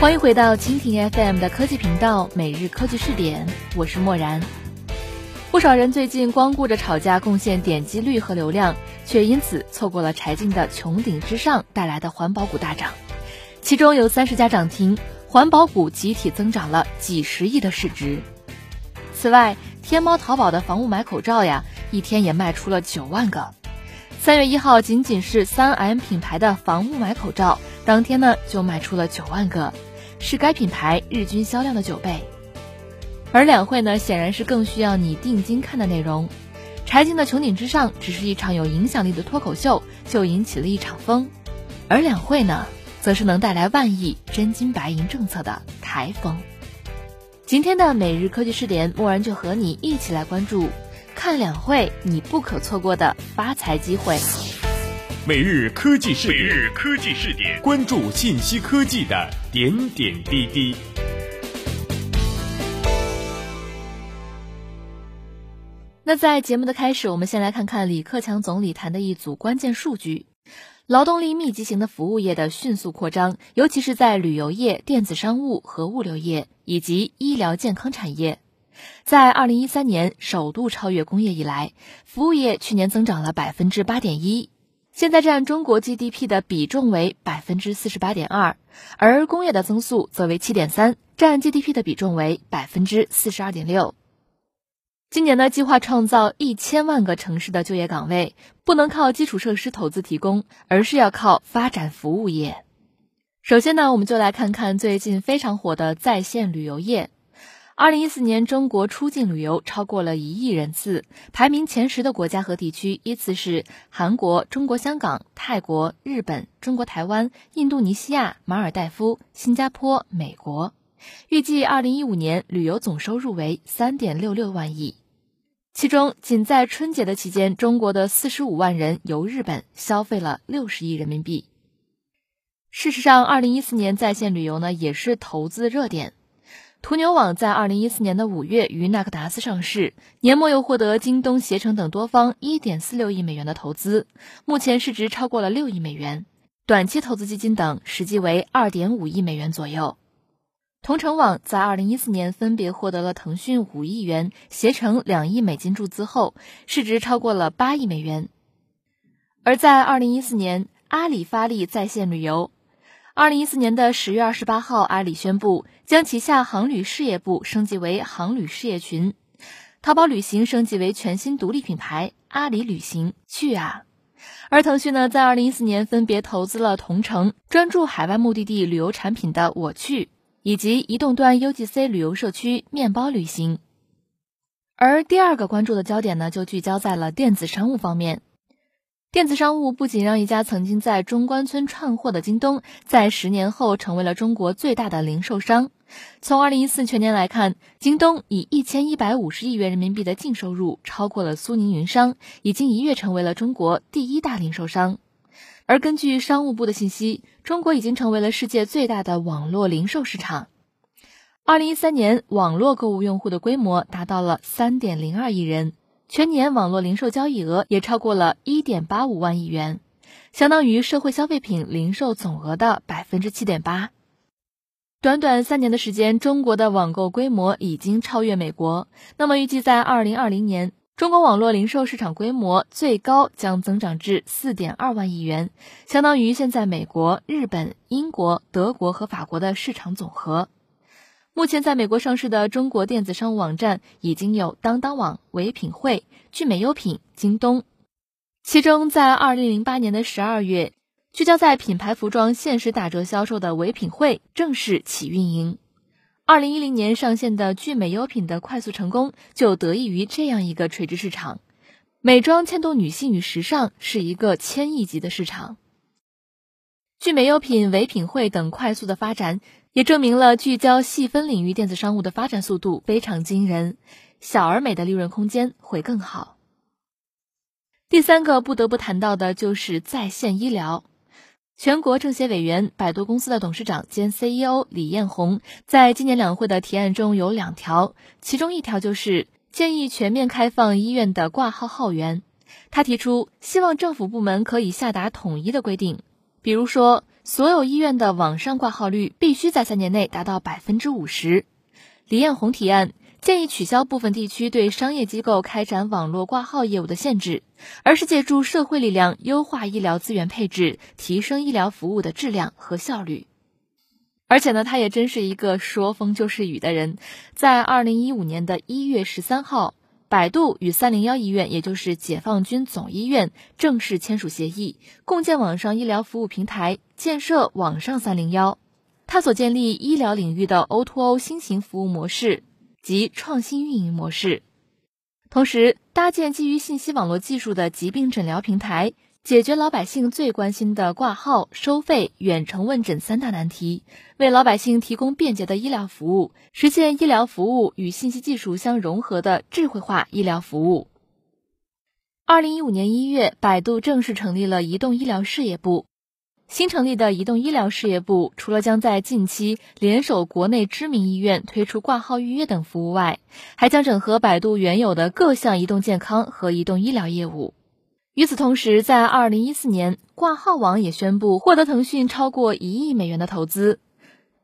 欢迎回到蜻蜓 FM 的科技频道，每日科技视点，我是漠然。不少人最近光顾着吵架贡献点击率和流量，却因此错过了柴静的穹顶之上带来的环保股大涨，其中有三十家涨停，环保股集体增长了几十亿的市值。此外，天猫、淘宝的防雾霾口罩呀，一天也卖出了九万个。三月一号，仅仅是三 M 品牌的防雾霾口罩，当天呢就卖出了九万个。是该品牌日均销量的九倍，而两会呢，显然是更需要你定睛看的内容。柴静的穹顶之上只是一场有影响力的脱口秀，就引起了一场风，而两会呢，则是能带来万亿真金白银政策的台风。今天的每日科技视点，默然就和你一起来关注，看两会你不可错过的发财机会。每日科技视点，每日科技视点，关注信息科技的点点滴滴。那在节目的开始，我们先来看看李克强总理谈的一组关键数据：劳动力密集型的服务业的迅速扩张，尤其是在旅游业、电子商务和物流业以及医疗健康产业，在二零一三年首度超越工业以来，服务业去年增长了百分之八点一。现在占中国 GDP 的比重为百分之四十八点二，而工业的增速则为七点三，占 GDP 的比重为百分之四十二点六。今年呢，计划创造一千万个城市的就业岗位，不能靠基础设施投资提供，而是要靠发展服务业。首先呢，我们就来看看最近非常火的在线旅游业。二零一四年，中国出境旅游超过了一亿人次，排名前十的国家和地区依次是韩国、中国香港、泰国、日本、中国台湾、印度尼西亚、马尔代夫、新加坡、美国。预计二零一五年旅游总收入为三点六六万亿，其中仅在春节的期间，中国的四十五万人游日本，消费了六十亿人民币。事实上，二零一四年在线旅游呢也是投资热点。途牛网在二零一四年的五月于纳克达斯上市，年末又获得京东、携程等多方一点四六亿美元的投资，目前市值超过了六亿美元，短期投资基金等实际为二点五亿美元左右。同城网在二零一四年分别获得了腾讯五亿元、携程两亿美金注资后，市值超过了八亿美元。而在二零一四年，阿里发力在线旅游。二零一四年的十月二十八号，阿里宣布将旗下航旅事业部升级为航旅事业群，淘宝旅行升级为全新独立品牌阿里旅行去啊！而腾讯呢，在二零一四年分别投资了同城专注海外目的地旅游产品的我去，以及移动端 UGC 旅游社区面包旅行。而第二个关注的焦点呢，就聚焦在了电子商务方面。电子商务不仅让一家曾经在中关村串货的京东，在十年后成为了中国最大的零售商。从二零一四全年来看，京东以一千一百五十亿元人民币的净收入，超过了苏宁云商，已经一跃成为了中国第一大零售商。而根据商务部的信息，中国已经成为了世界最大的网络零售市场。二零一三年，网络购物用户的规模达到了三点零二亿人。全年网络零售交易额也超过了一点八五万亿元，相当于社会消费品零售总额的百分之七点八。短短三年的时间，中国的网购规模已经超越美国。那么，预计在二零二零年，中国网络零售市场规模最高将增长至四点二万亿元，相当于现在美国、日本、英国、德国和法国的市场总和。目前在美国上市的中国电子商务网站已经有当当网、唯品会、聚美优品、京东。其中，在二零零八年的十二月，聚焦在品牌服装限时打折销售的唯品会正式起运营。二零一零年上线的聚美优品的快速成功，就得益于这样一个垂直市场。美妆牵动女性与时尚是一个千亿级的市场。聚美优品、唯品会等快速的发展。也证明了聚焦细分领域电子商务的发展速度非常惊人，小而美的利润空间会更好。第三个不得不谈到的就是在线医疗。全国政协委员、百度公司的董事长兼 CEO 李彦宏在今年两会的提案中有两条，其中一条就是建议全面开放医院的挂号号源。他提出，希望政府部门可以下达统一的规定。比如说，所有医院的网上挂号率必须在三年内达到百分之五十。李彦宏提案建议取消部分地区对商业机构开展网络挂号业务的限制，而是借助社会力量优化医疗资源配置，提升医疗服务的质量和效率。而且呢，他也真是一个说风就是雨的人，在二零一五年的一月十三号。百度与三零幺医院，也就是解放军总医院，正式签署协议，共建网上医疗服务平台，建设网上三零幺，探索建立医疗领域的 O2O 新型服务模式及创新运营模式，同时搭建基于信息网络技术的疾病诊疗平台。解决老百姓最关心的挂号、收费、远程问诊三大难题，为老百姓提供便捷的医疗服务，实现医疗服务与信息技术相融合的智慧化医疗服务。二零一五年一月，百度正式成立了移动医疗事业部。新成立的移动医疗事业部，除了将在近期联手国内知名医院推出挂号预约等服务外，还将整合百度原有的各项移动健康和移动医疗业务。与此同时，在二零一四年，挂号网也宣布获得腾讯超过一亿美元的投资。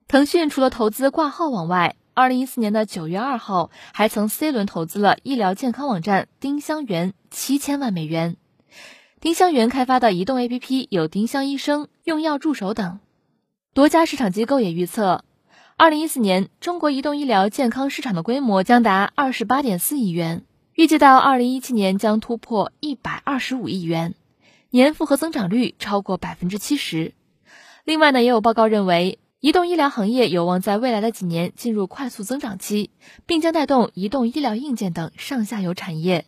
腾讯除了投资挂号网外，二零一四年的九月二号，还曾 C 轮投资了医疗健康网站丁香园七千万美元。丁香园开发的移动 APP 有丁香医生、用药助手等。多家市场机构也预测，二零一四年中国移动医疗健康市场的规模将达二十八点四亿元。预计到二零一七年将突破一百二十五亿元，年复合增长率超过百分之七十。另外呢，也有报告认为，移动医疗行业有望在未来的几年进入快速增长期，并将带动移动医疗硬件等上下游产业。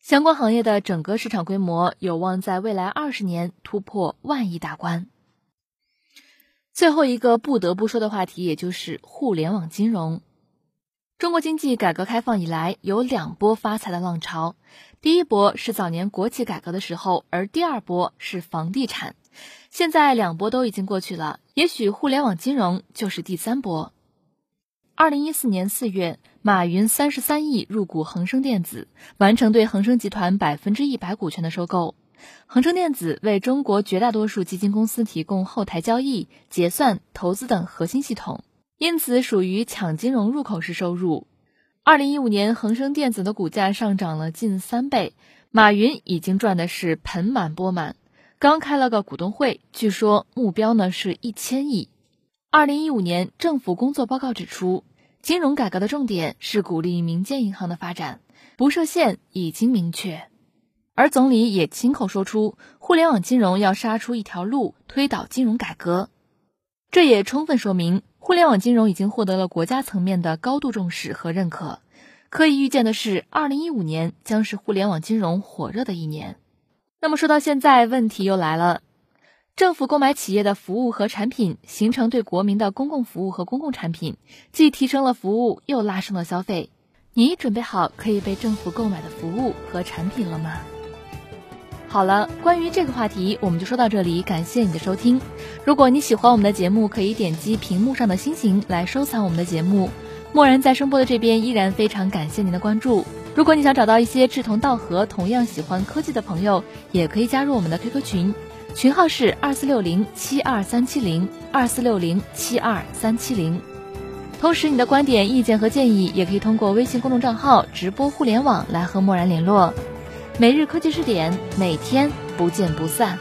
相关行业的整个市场规模有望在未来二十年突破万亿大关。最后一个不得不说的话题，也就是互联网金融。中国经济改革开放以来有两波发财的浪潮，第一波是早年国企改革的时候，而第二波是房地产。现在两波都已经过去了，也许互联网金融就是第三波。二零一四年四月，马云三十三亿入股恒生电子，完成对恒生集团百分之一百股权的收购。恒生电子为中国绝大多数基金公司提供后台交易、结算、投资等核心系统。因此，属于抢金融入口式收入。二零一五年，恒生电子的股价上涨了近三倍，马云已经赚的是盆满钵满。刚开了个股东会，据说目标呢是一千亿。二零一五年政府工作报告指出，金融改革的重点是鼓励民间银行的发展，不设限已经明确。而总理也亲口说出，互联网金融要杀出一条路，推倒金融改革。这也充分说明。互联网金融已经获得了国家层面的高度重视和认可。可以预见的是，二零一五年将是互联网金融火热的一年。那么说到现在，问题又来了：政府购买企业的服务和产品，形成对国民的公共服务和公共产品，既提升了服务，又拉升了消费。你准备好可以被政府购买的服务和产品了吗？好了，关于这个话题，我们就说到这里。感谢你的收听。如果你喜欢我们的节目，可以点击屏幕上的星星来收藏我们的节目。默然在声波的这边依然非常感谢您的关注。如果你想找到一些志同道合、同样喜欢科技的朋友，也可以加入我们的 QQ 群，群号是二四六零七二三七零二四六零七二三七零。同时，你的观点、意见和建议也可以通过微信公众账号“直播互联网”来和默然联络。每日科技视点，每天不见不散。